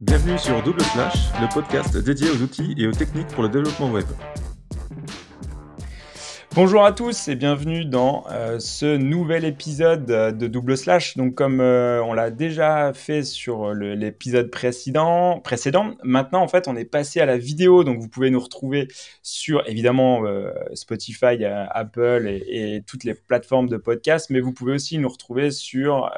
Bienvenue sur Double Slash, le podcast dédié aux outils et aux techniques pour le développement web. Bonjour à tous et bienvenue dans euh, ce nouvel épisode euh, de Double Slash. Donc comme euh, on l'a déjà fait sur l'épisode précédent, maintenant en fait on est passé à la vidéo. Donc vous pouvez nous retrouver sur évidemment Spotify, Apple et, toutes les plateformes de podcast, mais vous pouvez aussi nous retrouver sur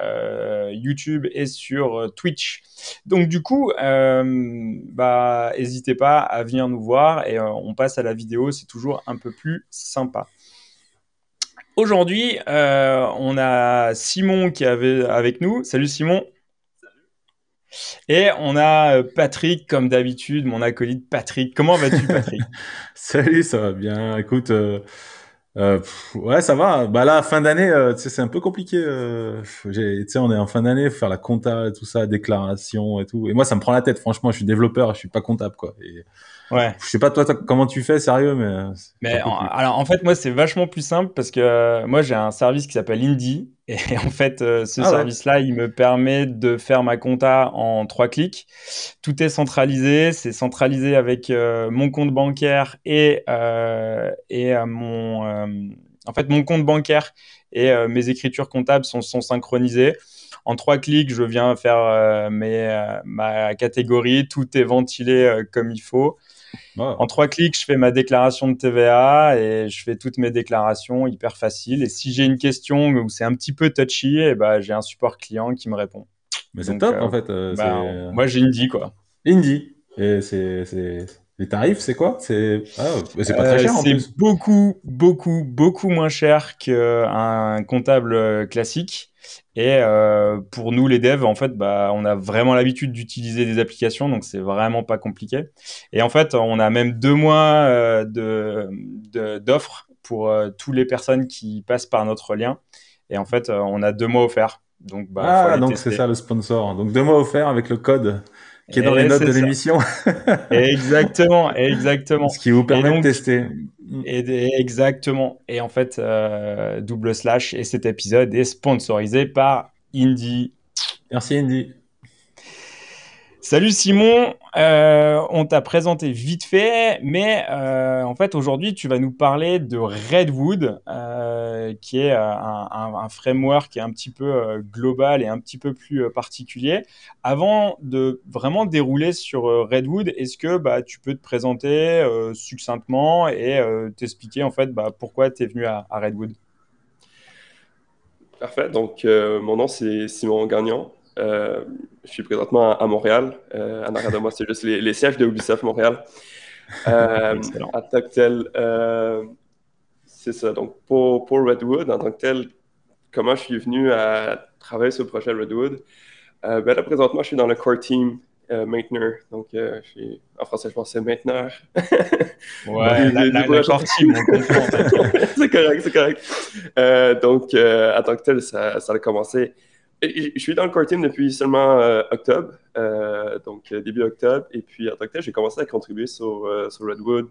YouTube et sur Twitch. Donc du coup, bah n'hésitez pas à venir nous voir et on passe à la vidéo. C'est toujours un peu plus sympa. Aujourd'hui, euh, on a Simon qui est avec nous. Salut Simon. Et on a euh, Patrick, comme d'habitude, mon acolyte Patrick. Comment vas-tu, Patrick? Salut, ça va bien. Écoute, euh, ouais, ça va. Bah là, fin d'année, c'est un peu compliqué. tu sais, on est en fin d'année, faire la compta, tout ça, déclaration et tout. Et moi, ça me prend la tête. Franchement, je suis développeur, je suis pas comptable, quoi. Et Ouais. Je sais pas toi, comment tu fais sérieux, mais. Euh, mais alors en fait moi c'est vachement plus simple parce que euh, moi j'ai un service qui s'appelle Indie et en fait euh, ce ah service-là il me permet de faire ma compta en trois clics. Tout est centralisé, c'est centralisé avec mon compte bancaire et et mon en fait mon compte bancaire et mes écritures comptables sont, sont synchronisées. En trois clics, je viens faire mes, ma catégorie, tout est ventilé comme il faut. En trois clics, je fais ma déclaration de TVA et je fais toutes mes déclarations hyper facile. Et si j'ai une question où c'est un petit peu touchy, et eh ben, j'ai un support client qui me répond. Mais c'est top, en fait. Euh, bah, moi, j'ai Indie, quoi. Indie. Et c'est, les tarifs, c'est quoi? C'est ah, c'est pas très cher euh, C'est beaucoup, beaucoup, beaucoup moins cher qu'un comptable euh, classique. Et euh, pour nous, les devs, en fait, bah, on a vraiment l'habitude d'utiliser des applications, donc c'est vraiment pas compliqué. Et en fait, on a même deux mois euh, de d'offres pour euh, toutes les personnes qui passent par notre lien. Et en fait, on a deux mois offerts. Donc, bah, ah, donc c'est ça le sponsor. Donc deux mois offerts avec le code qui est dans les notes de l'émission. exactement, exactement. Ce qui vous permet de tester. Et, exactement. Et en fait, euh, double slash et cet épisode est sponsorisé par Indie. Merci Indie. Salut Simon, euh, on t'a présenté vite fait, mais euh, en fait aujourd'hui tu vas nous parler de Redwood, euh, qui est un, framework qui est un petit peu global et un petit peu plus particulier. Avant de vraiment dérouler sur Redwood, est-ce que bah, tu peux te présenter succinctement et t'expliquer en fait bah, pourquoi tu es venu à, à, Redwood? Parfait, donc mon nom c'est Simon Gagnon. Euh, je suis présentement à, Montréal. Euh, en arrière de moi, c'est juste les, sièges de Ubisoft Montréal. Euh, en tant que tel, c'est ça. Donc, pour, pour, Redwood, en tant que tel, comment je suis venu à travailler sur le projet Redwood? ben là, présentement, je suis dans le core team mainteneur. Donc, je suis, en français, je pense c'est mainteneur. ouais, la, core team, c'est correct, c'est correct. donc, en tant que tel, ça, ça a commencé je suis dans le core team depuis seulement euh, octobre, euh, donc euh, début octobre. Et puis en tant que tel, j'ai commencé à contribuer sur, sur Redwood,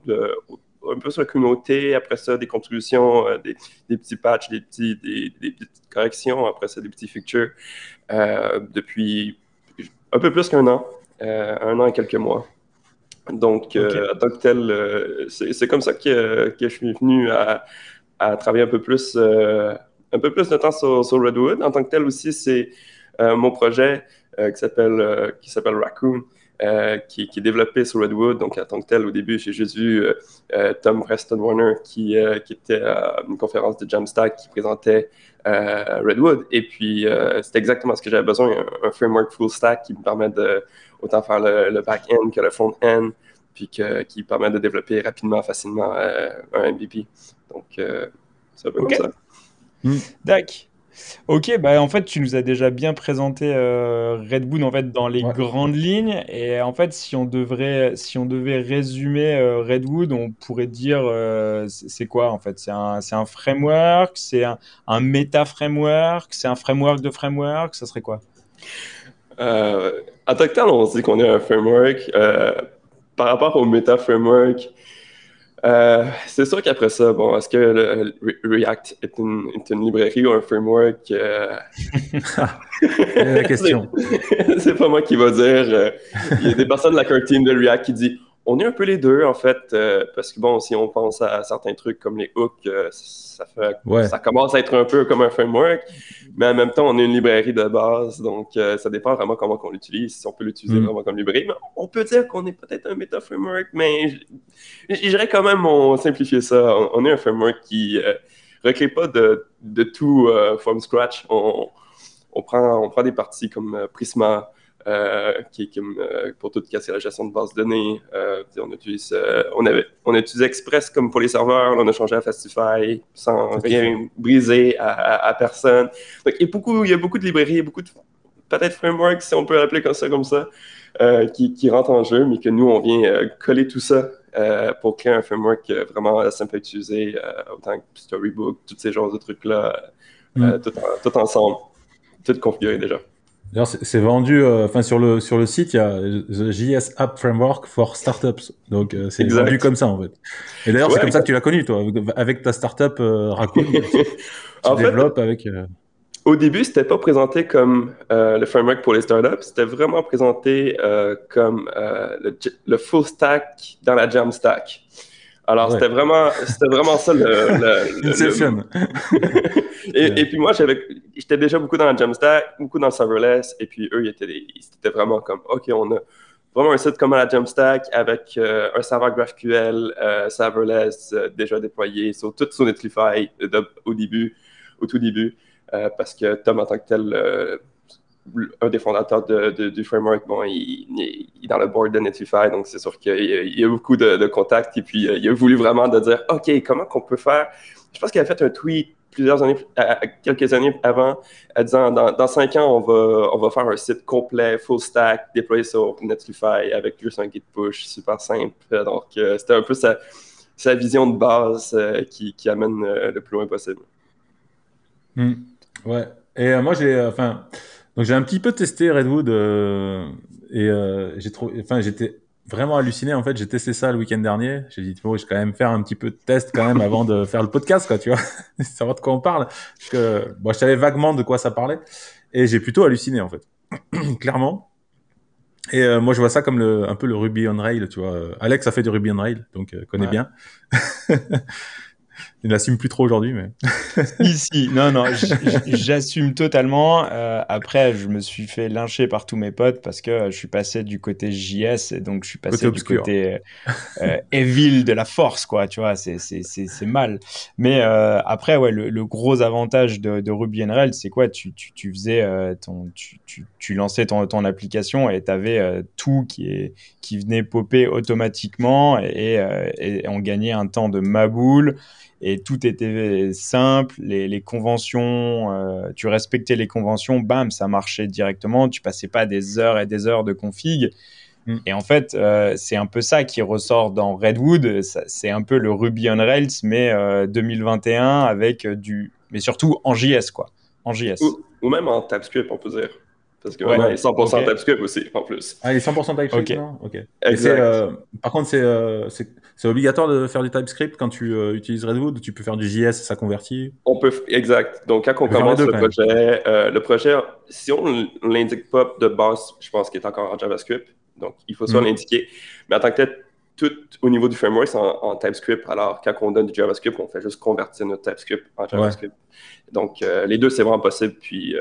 un peu sur la communauté. Après ça, des contributions, des, des, petits patchs, des, petits, des, des, petites corrections. Après ça, des petits features depuis un peu plus qu'un an, un an et quelques mois. Donc, en tant que tel, c'est comme ça que, que, je suis venu à, à travailler un peu plus un peu plus de temps sur, Redwood. En tant que tel aussi, c'est euh, mon projet euh, qui s'appelle euh, qui s'appelle Raccoon. qui, est développé sur Redwood. Donc, en tant que tel, au début, j'ai juste vu Tom Preston Warner qui, qui était à une conférence de Jamstack qui présentait Redwood. Et puis, c'était exactement ce que j'avais besoin, un, framework full stack qui me permet de autant faire le, back-end que le front-end, puis qui permet de développer rapidement, facilement un MVP. Donc, c'est un peu comme ça. Hmm. Dac. Ok, bah en fait tu nous as déjà bien présenté euh, Redwood en fait dans les grandes lignes. Et en fait si on devrait si on devait résumer euh, Redwood on pourrait dire euh, c'est quoi en fait? C'est un, un framework? C'est un, un méta framework c'est un framework de framework? Ça serait quoi? En tant que tel on dit qu'on est un framework par rapport au méta framework Euh, c'est sûr qu'après ça, bon, est-ce que le, React est une, est une, librairie ou un framework? Euh... la question. c'est pas moi qui va dire. Euh, il y a des personnes de la core team de React qui disent on est un peu les deux, en fait, euh, parce que bon, si on pense à certains trucs comme les hooks, euh, ça, fait, ça commence à être un peu comme un framework, mais en même temps, on est une librairie de base, donc euh, ça dépend vraiment comment on l'utilise, si on peut l'utiliser mm. vraiment comme librairie. Mais on peut dire qu'on est peut-être un meta-framework, mais j'irais quand même on, simplifier ça. On, est un framework qui ne recrée pas de, de tout from scratch. On, on, prend, on prend des parties comme Prisma, euh, qui est comme euh, pour tout casser la gestion de base de données. Euh, on, utilise, on, avait, on utilise Express comme pour les serveurs, on a changé à Fastify sans rien briser à, personne. Donc, il y, a beaucoup, il y a beaucoup de librairies, beaucoup de peut-être frameworks, si on peut l'appeler comme ça, comme ça qui, qui, rentrent en jeu, mais que nous, on vient coller tout ça pour créer un framework vraiment simple à utiliser, autant que Storybook, tous ces genres de trucs-là, mm. tout, tout ensemble, tout configuré déjà. D'ailleurs, c'est vendu, euh, enfin sur le sur le site, il y a the JS App Framework for Startups. Donc euh, c'est vendu comme ça en fait. Et d'ailleurs, c'est comme ça que tu l'as connu, toi, avec ta startup euh, Raccoon. tu, développes avec. Euh, au début, c'était pas présenté comme le framework pour les startups, c'était vraiment présenté comme le, le, full stack dans la Jamstack. Alors, c'était vraiment, c'était vraiment ça le. le, et, et, puis moi, j'étais déjà beaucoup dans la Jamstack, beaucoup dans le serverless, et puis eux, ils étaient, ils étaient vraiment comme, OK, on a vraiment un site comme la Jamstack avec euh, un serveur GraphQL, euh, serverless euh, déjà déployé, sur, tout sur Netlify au début, au tout début, parce que Tom, en tant que tel, un des fondateurs du framework, bon, il, est dans le board de Netlify, donc c'est sûr qu'il y, a beaucoup de, contacts. Et puis, il a voulu vraiment de dire, OK, comment qu'on peut faire? Je pense qu'il a fait un tweet plusieurs années, quelques années avant, en disant, dans, cinq ans, on va, on va faire un site complet, full stack, déployé sur Netlify avec juste un git push, super simple. Donc, euh, c'était un peu sa, sa, vision de base euh, qui, qui, amène euh, le plus loin possible. Hmm. Ouais. Et moi, j'ai, enfin, donc j'ai un petit peu testé Redwood et j'ai trouvé, enfin j'étais vraiment halluciné en fait. J'ai testé ça le week-end dernier. J'ai dit bon, je vais quand même faire un petit peu de test quand même avant de faire le podcast quoi, tu vois, savoir de quoi on parle. Parce que bon, je savais vaguement de quoi ça parlait et j'ai plutôt halluciné en fait, clairement. Et euh, moi je vois ça comme le, un peu le Ruby on Rail, tu vois. Alex a fait du Ruby on Rail, donc connaît bien. Il n'assume plus trop aujourd'hui, mais. Ici, non, non, j'assume totalement. Euh, après, je me suis fait lyncher par tous mes potes parce que je suis passé du côté JS et donc je suis passé du côté euh, evil de la force, quoi. Tu vois, c'est mal. Mais euh, après, ouais, le, gros avantage de, de Ruby on Rails, c'est quoi tu, tu, tu, faisais ton, tu, tu, tu, lançais ton, ton application et tu avais tout qui, est, qui venait popper automatiquement et, et on gagnait un temps de maboule et tout était simple, les, conventions, euh, tu respectais les conventions, bam, ça marchait directement, tu passais pas des heures et des heures de config. Mm. Et en fait, euh, c'est un peu ça qui ressort dans Redwood, c'est un peu le Ruby on Rails, mais 2021 euh, avec du, mais surtout en JS quoi, en JS. Ou, même en TypeScript, on peut dire. Parce que ouais, il est 100% TypeScript aussi, en plus. Ah, il est 100% TypeScript, non Ok. Euh, par contre, euh, c'est obligatoire de faire du TypeScript quand tu euh, utilises Redwood Tu peux faire du JS, ça convertit? On peut, exact. Donc, quand on, commence le projet, le projet, si on ne l'indique pas de base, je pense qu'il est encore en JavaScript. Donc, il faut soit mm. l'indiquer. Mais en tant que tel, tout au niveau du framework, c'est en, TypeScript. Alors, quand on donne du JavaScript, on fait juste convertir notre TypeScript en JavaScript. Donc, les deux, c'est vraiment possible. Puis,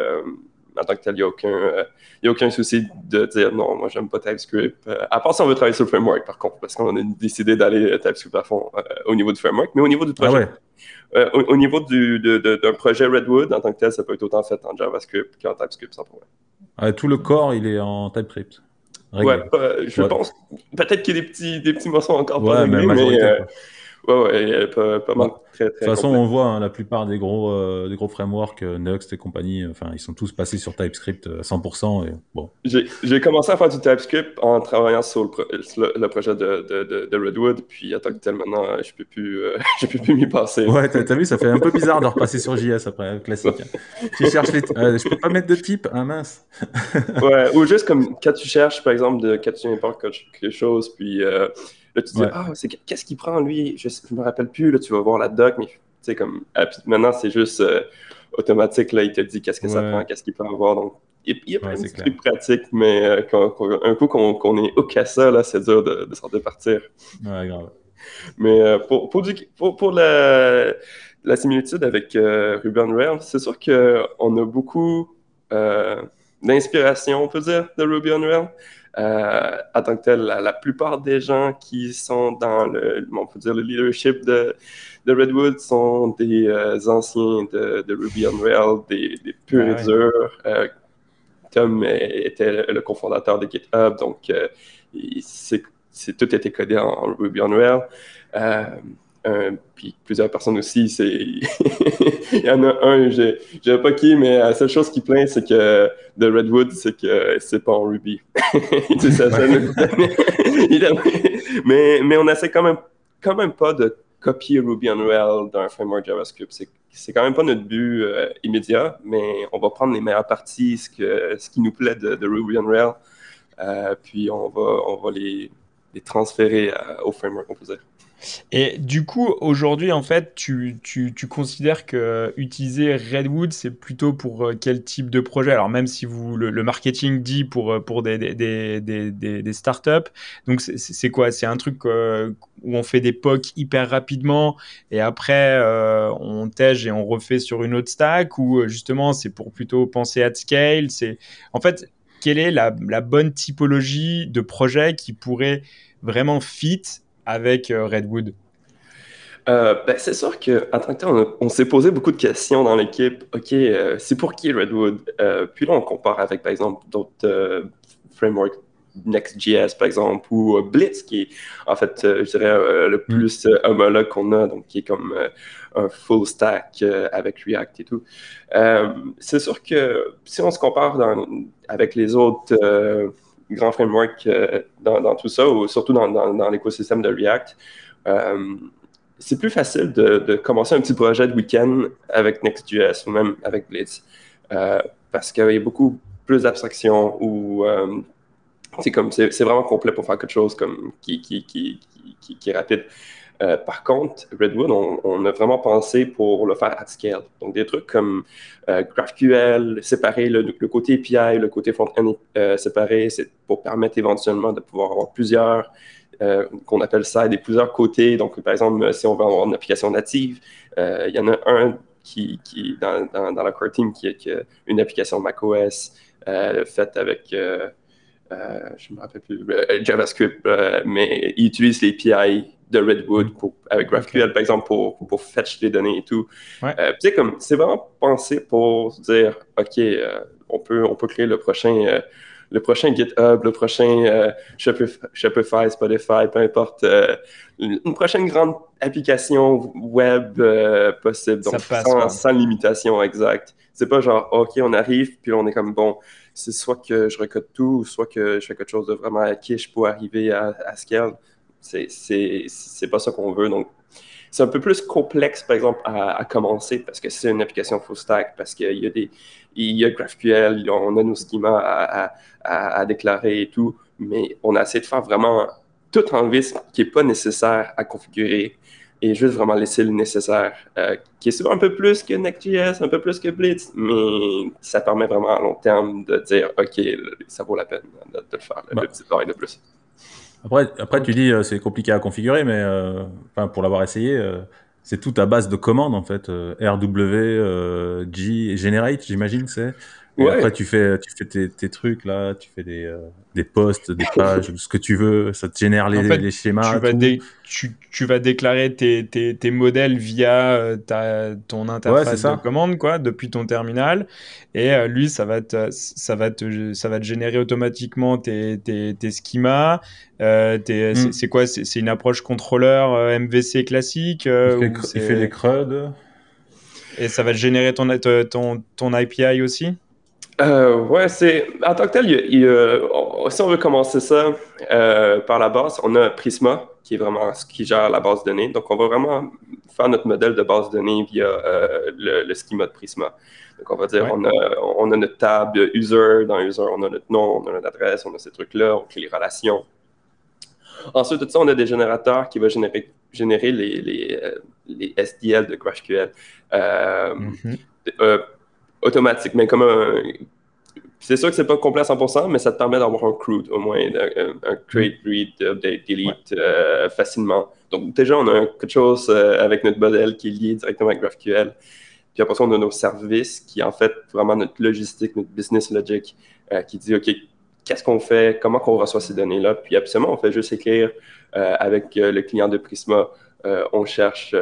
en tant que tel, il n'y a, aucun, euh, a aucun souci de dire non, moi, j'aime pas TypeScript. Euh, à part si on veut travailler sur le framework, par contre, parce qu'on a décidé d'aller TypeScript à fond euh, au niveau du framework. Mais au niveau du ah projet, au, niveau d'un projet Redwood, en tant que tel, ça peut être autant fait en JavaScript qu'en TypeScript sans problème. Ah, tout le corps, il est en TypeScript. Ouais, je pense. Peut-être qu'il y a des petits, des petits morceaux encore pas réglés, mais, Ouais, ouais, pas, pas mal. Très, de toute façon, on voit hein, la plupart des gros, euh, des gros frameworks, euh, Next et compagnie, enfin, ils sont tous passés sur TypeScript à 100%. Et, bon. J'ai commencé à faire du TypeScript en travaillant sur le, le, projet de, de, de, Redwood, puis à tant que tel, maintenant, euh, je peux plus, je peux plus m'y passer. Ouais, t'as vu, ça fait un peu bizarre de repasser sur JS après, classique. tu cherches les, je peux pas mettre de type, ah mince. ouais, ou juste comme quand tu cherches, par exemple, de, quand tu importes quelque chose, puis Là, tu dis, ah, qu'est-ce qu'il prend, lui? Je ne me rappelle plus. Là, tu vas voir la doc, mais tu sais, comme, ah, maintenant, c'est juste euh, automatique. Là, il te dit qu'est-ce que ça prend, qu'est-ce qu'il peut avoir. Donc, il y a, plein de trucs pratiques, mais euh, un coup qu'on est au à ça, là, c'est dur de, de s'en départir. Ouais, grave. Mais euh, pour, pour, pour, la, la, similitude avec Ruby on Rails, c'est sûr qu'on a beaucoup d'inspiration, on peut dire, de Ruby on Rails. Euh, en tant que tel, la, plupart des gens qui sont dans le, on peut dire, le leadership de, de Redwood sont des euh, anciens de, de, Ruby on Rails, des, des purs et durs. Euh, Tom était le cofondateur de GitHub, donc c'est, tout était codé en, Ruby on Rails. Euh, puis plusieurs personnes aussi, c'est. Il y en a un, je ne pas qui, mais la seule chose qui plaint, c'est que de Redwood, c'est que c'est pas en Ruby. mais, mais on essaie quand même, quand même pas de copier Ruby on Rails d'un framework JavaScript. C'est quand même pas notre but euh, immédiat, mais on va prendre les meilleures parties, ce, que, ce qui nous plaît de, Ruby on Rails, euh, puis on va, on va les, les transférer au framework, dire. Et du coup, aujourd'hui, en fait, tu, tu, tu, considères que utiliser Redwood, c'est plutôt pour euh, quel type de projet? Alors, même si vous, le, marketing dit pour, euh, pour des, des, des, des, startups, donc c'est quoi? C'est un truc euh, où on fait des POC hyper rapidement et après on tège et on refait sur une autre stack ou justement c'est pour plutôt penser at scale? C'est En fait, quelle est la, la bonne typologie de projet qui pourrait vraiment fit avec euh, Redwood? Euh, ben, c'est sûr qu'en tant que tel, on, s'est posé beaucoup de questions dans l'équipe. OK, euh, c'est pour qui Redwood? puis là, on compare avec, par exemple, d'autres frameworks, Next.js, par exemple, ou Blitz, qui est, en fait, je dirais, le mm. plus homologue qu'on a, donc qui est comme un full stack avec React et tout. c'est sûr que si on se compare avec les autres grand framework euh, dans, tout ça, ou surtout dans, l'écosystème de React. Euh, c'est plus facile de, commencer un petit projet de week-end avec Next.js ou même avec Blitz euh, parce qu'il y a beaucoup plus d'abstraction ou c'est c'est vraiment complet pour faire quelque chose comme qui, qui, qui, qui est rapide. Euh, par contre, Redwood, on, a vraiment pensé pour le faire at scale. Donc, des trucs comme euh, GraphQL, séparer le, côté API, le côté front-end euh, séparé, c'est pour permettre éventuellement de pouvoir avoir plusieurs, qu'on appelle ça, des plusieurs côtés. Donc, par exemple, si on veut avoir une application native, il y en a un qui, dans, la core team qui est, une application macOS faite avec je ne me rappelle plus, JavaScript, mais il utilise l'API de Redwood mm. pour, avec GraphQL, par exemple, pour, pour fetch les données et tout. Euh, comme c'est vraiment pensé pour dire, OK, euh, on, peut, on peut créer le prochain, euh, le prochain GitHub, le prochain Shopify, Spotify, peu importe, une prochaine grande application web possible, donc sans, sans, limitation exacte. C'est pas genre, OK, on arrive, puis on est comme, bon, c'est soit que je recode tout, soit que je fais quelque chose de vraiment quiche pour arriver à, à scale. C'est pas ça qu'on veut. Donc, c'est un peu plus complexe, par exemple, à, commencer parce que c'est une application full stack, parce qu'il y a des, il y a GraphQL, on a nos schémas à, à, déclarer et tout, mais on a essayé de faire vraiment tout en vis qui n'est pas nécessaire à configurer et juste vraiment laisser le nécessaire, euh, qui est souvent un peu plus que Next.js, un peu plus que Blitz, mais ça permet vraiment à long terme de dire, OK, ça vaut la peine de, le faire, le, bah. petit travail de plus. Après, après tu dis euh, c'est compliqué à configurer, mais euh, pour l'avoir essayé, euh, c'est tout à base de commandes en fait. RW, G, Generate, j'imagine c'est. Et après tu fais, tu fais tes, tes, trucs là, tu fais des, des posts, des pages, ce que tu veux, ça te génère les, les schémas. Tu vas, tu, tu vas, déclarer tes, tes, tes modèles via euh, ta, ton interface de commande, quoi, depuis ton terminal. Et euh, lui, ça va, te, ça, va te, ça va te générer automatiquement tes, tes, tes schémas. Euh, mm. C'est quoi C'est une approche contrôleur euh, MVC classique il, fait, il fait les CRUD. Et ça va te générer ton, ton, ton API aussi? Euh, ouais, c'est en tant que tel, si on veut commencer ça euh, par la base, on a Prisma qui est vraiment ce qui gère la base de données. Donc, on va vraiment faire notre modèle de base de données via euh, le, schema de Prisma. Donc, on va dire, on, a, on a notre table user. Dans user, on a notre nom, on a notre adresse, on a ces trucs-là, on crée les relations. Ensuite de ça, on a des générateurs qui vont générer, générer les, les, les SDL de GraphQL. Automatique, mais comme un, c'est sûr que c'est pas complet à 100%, mais ça te permet d'avoir un CRUD, au moins, un, create, read, update, delete euh, facilement. Donc, déjà, on a quelque chose euh, avec notre modèle qui est lié directement avec GraphQL. Puis après ça, on a nos services qui, en fait, vraiment notre logistique, notre business logic, euh, qui dit, OK, qu'est-ce qu'on fait, comment qu'on reçoit ces données-là? Puis absolument, on fait juste écrire avec le client de Prisma. On cherche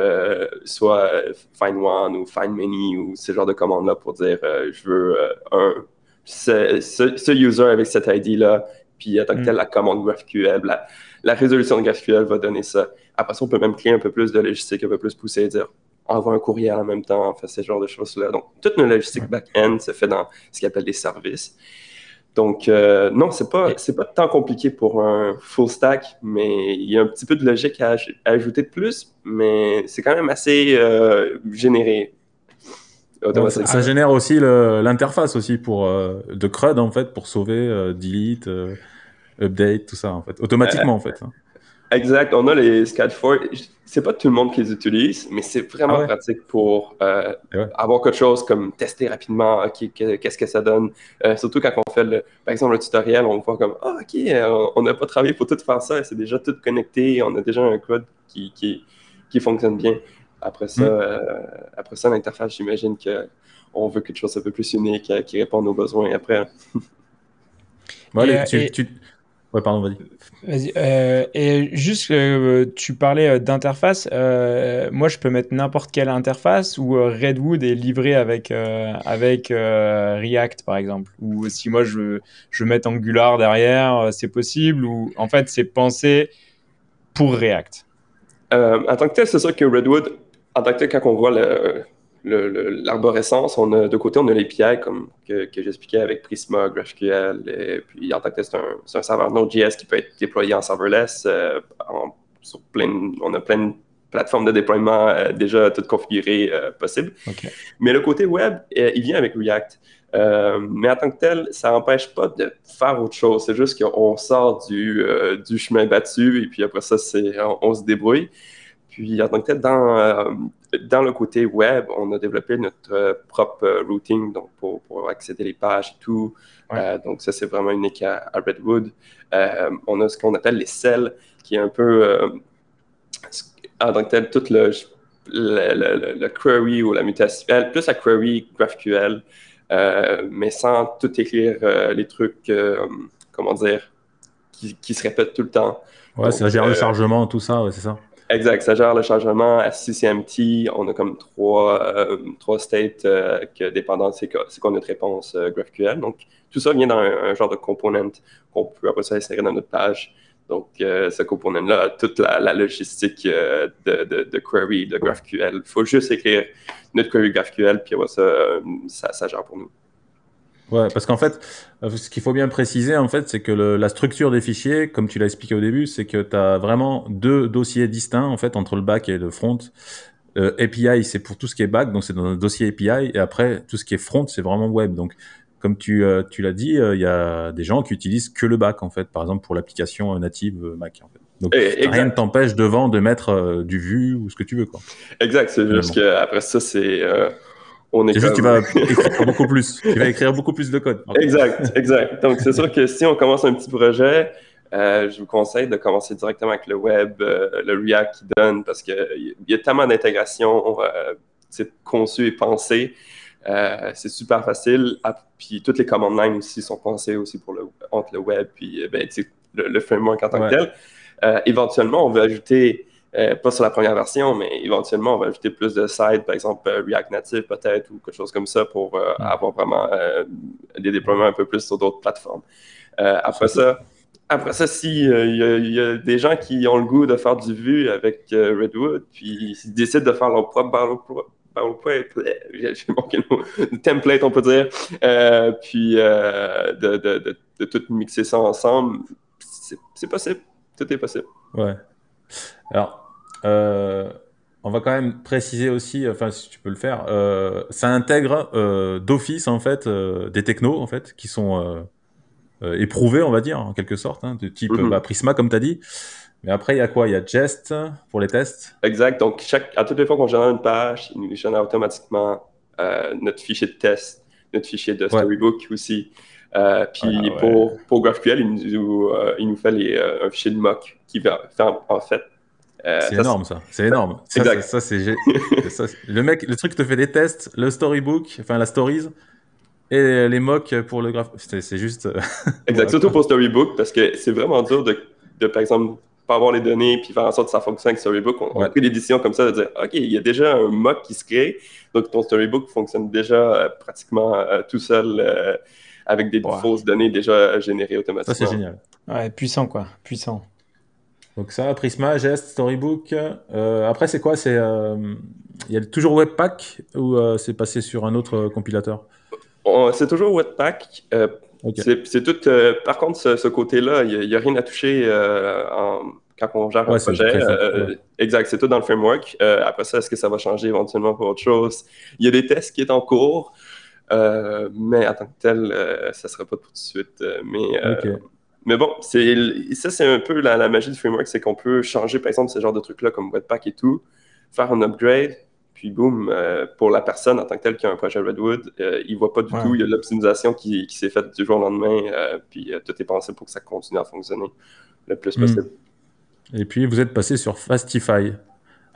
soit find one ou find many ou ce genre de commandes-là pour dire je veux un ce, user avec cette ID-là, puis en tant que tel, mm. la commande GraphQL, la, résolution de GraphQL va donner ça. Après ça, on peut même créer un peu plus de logistique, un peu plus poussée et dire envoie un courriel en même temps, fait ce genre de choses-là. Donc, toute notre logistique back-end se fait dans ce qu'on appelle des services. Donc, euh, non, c'est pas, c'est pas tant compliqué pour un full stack, mais il y a un petit peu de logique à, ajouter de plus, mais c'est quand même assez euh, généré ça, génère aussi l'interface aussi pour euh, de CRUD en fait pour sauver, delete, update, tout ça en fait, automatiquement en fait. Hein. Exact. On a les SCAD4. C'est pas tout le monde qui les utilise, mais c'est vraiment ah pratique pour avoir quelque chose comme tester rapidement qu'est-ce que ça donne. surtout quand on fait, le, par exemple, le tutoriel, on voit comme ah, OK, on n'a pas travaillé pour tout faire ça, c'est déjà tout connecté, on a déjà un code qui, qui, qui fonctionne bien. Après ça, mm. euh, après ça l'interface, j'imagine qu'on veut quelque chose un peu plus unique euh, qui répond aux besoins après. ouais, tu, Ouais, pardon, vas-y. Vas-y. Euh, et juste, tu parlais d'interface. moi, je peux mettre n'importe quelle interface ou Redwood est livré avec, avec React, par exemple. Ou si moi, je, veux mettre Angular derrière, c'est possible. Ou en fait, c'est pensé pour React. en tant que tel, c'est sûr que Redwood en tant que quand on voit l'arborescence, on a de côté, on a l'API comme que, j'expliquais avec Prisma, GraphQL, et puis en tant que c'est un, un, serveur Node.js qui peut être déployé en serverless. Euh, sur plein, on a plein de plateformes de déploiement euh, déjà toutes configurées euh, possibles. Mais le côté web, il vient avec React. mais en tant que tel, ça n'empêche pas de faire autre chose. C'est juste qu'on sort du, du chemin battu et puis après ça, on se débrouille. Puis, en tant que tel, dans, euh, dans le côté web, on a développé notre euh, propre euh, routing donc pour, pour, accéder les pages et tout. donc, ça, c'est vraiment unique à, Redwood. on a ce qu'on appelle les cells, qui est un peu, en tant que tel, tout le, le, query ou la mutation, plus la query GraphQL, mais sans tout écrire les trucs, comment dire, qui, qui, se répètent tout le temps. Ouais, ça gère le chargement, tout ça, c'est ça. Exact, ça gère le chargement à CCMT. On a comme trois, euh, trois states euh, que dépendant c'est quoi notre réponse euh, GraphQL. Donc, tout ça vient dans un, genre de component qu'on peut après ça insérer dans notre page. Donc, ce component-là toute la, logistique de, de, query de GraphQL. Il faut juste écrire notre query GraphQL, puis après ça, ça gère pour nous. Ouais, parce qu'en fait, euh, ce qu'il faut bien préciser, en fait, c'est que la structure des fichiers, comme tu l'as expliqué au début, c'est que tu as vraiment deux dossiers distincts, en fait, entre le back et le front. Euh, API, c'est pour tout ce qui est back, donc c'est dans un dossier API, et après, tout ce qui est front, c'est vraiment web. Donc, comme tu, euh, tu l'as dit, il y a des gens qui utilisent que le back, en fait, par exemple, pour l'application native Mac, en fait. Donc, rien ne t'empêche devant de mettre du Vue ou ce que tu veux, quoi. Exact, c'est juste qu'après ça, c'est c'est juste que tu vas écrire beaucoup plus. Tu vas écrire beaucoup plus de code. Exact, exact. Donc, c'est sûr que si on commence un petit projet, euh, je vous conseille de commencer directement avec le web, euh, le React qui donne, parce qu'il y a tellement d'intégration euh, conçu et pensé. Euh, c'est super facile. Ah, puis toutes les commandes line aussi sont pensées aussi pour le, entre le web puis ben, le, le, framework en tant que tel. éventuellement, on veut ajouter euh, pas sur la première version, mais éventuellement, on va ajouter plus de sites, par exemple euh, React Native peut-être, ou quelque chose comme ça pour euh, mm. avoir vraiment des déploiements un peu plus sur d'autres plateformes. après ça, après ça, si il y, a des gens qui ont le goût de faire du Vue avec Redwood, puis ils décident de faire leur propre template, on peut dire, puis de, de, de, tout mixer ça ensemble, c'est possible. Tout est possible. Ouais. Alors, euh, on va quand même préciser aussi, enfin si tu peux le faire, euh, ça intègre euh, d'office en fait des technos en fait qui sont éprouvés, on va dire en quelque sorte, hein, de type mhm. bah, Prisma comme tu as dit. Mais après, il y a quoi? Il y a Jest pour les tests Exact. Donc, chaque, à toutes les fois qu'on génère une page, il nous génère automatiquement notre fichier de test, notre fichier de Storybook aussi. Euh, puis pour, pour GraphQL, il nous, il nous fait les, un fichier de mock qui va faire en fait. C'est énorme ça, c'est énorme. Ça, ça c'est le mec, le truc te fait des tests, le storybook, enfin la stories, et les mocks pour le graph. C'est juste. exact, surtout pour Storybook, parce que c'est vraiment dur de, de, par exemple, pas avoir les données puis faire en sorte que ça fonctionne avec Storybook. On, a pris des décisions comme ça de dire OK, il y a déjà un mock qui se crée, donc ton Storybook fonctionne déjà euh, pratiquement euh, tout seul euh, avec des fausses données déjà générées automatiquement. Ça, c'est génial. Ouais, puissant, quoi. Puissant. Donc ça, Prisma, Gest, Storybook. après, c'est quoi? C'est il y a toujours Webpack ou c'est passé sur un autre compilateur? C'est toujours Webpack. C'est tout. Euh, par contre, ce, côté-là, il n'y a, rien à toucher euh, quand on gère un projet. Euh, exact, c'est tout dans le framework. après ça, est-ce que ça va changer éventuellement pour autre chose? Il y a des tests qui sont en cours, mais en tant que tel, ça ne sera pas tout de suite. mais, mais bon, ça, c'est un peu la, la, magie du framework, c'est qu'on peut changer, par exemple, ce genre de trucs-là comme Webpack et tout, faire un upgrade, puis boum, euh, pour la personne en tant que telle qui a un projet Redwood, euh, il ne voit pas du tout, il y a l'optimisation qui, s'est faite du jour au lendemain, euh, puis tout est pensé pour que ça continue à fonctionner le plus hmm. possible. Et puis vous êtes passé sur Fastify.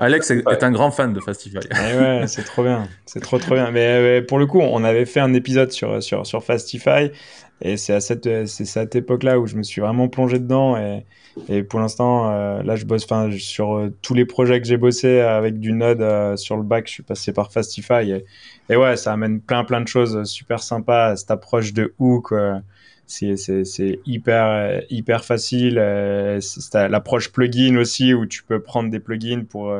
Alex est, un grand fan de Fastify. Ouais, c'est trop bien, c'est trop trop bien. Mais pour le coup, on avait fait un épisode sur, sur, sur Fastify et c'est à cette, cette époque-là où je me suis vraiment plongé dedans et, et pour l'instant, euh, là, je bosse sur euh, tous les projets que j'ai bossé avec du Node euh, sur le bac. Je suis passé par Fastify. Et, ouais, ça amène plein, plein de choses super sympas. Cette approche de hook, c'est hyper, hyper facile. c'est l'approche plugin aussi, où tu peux prendre des plugins pour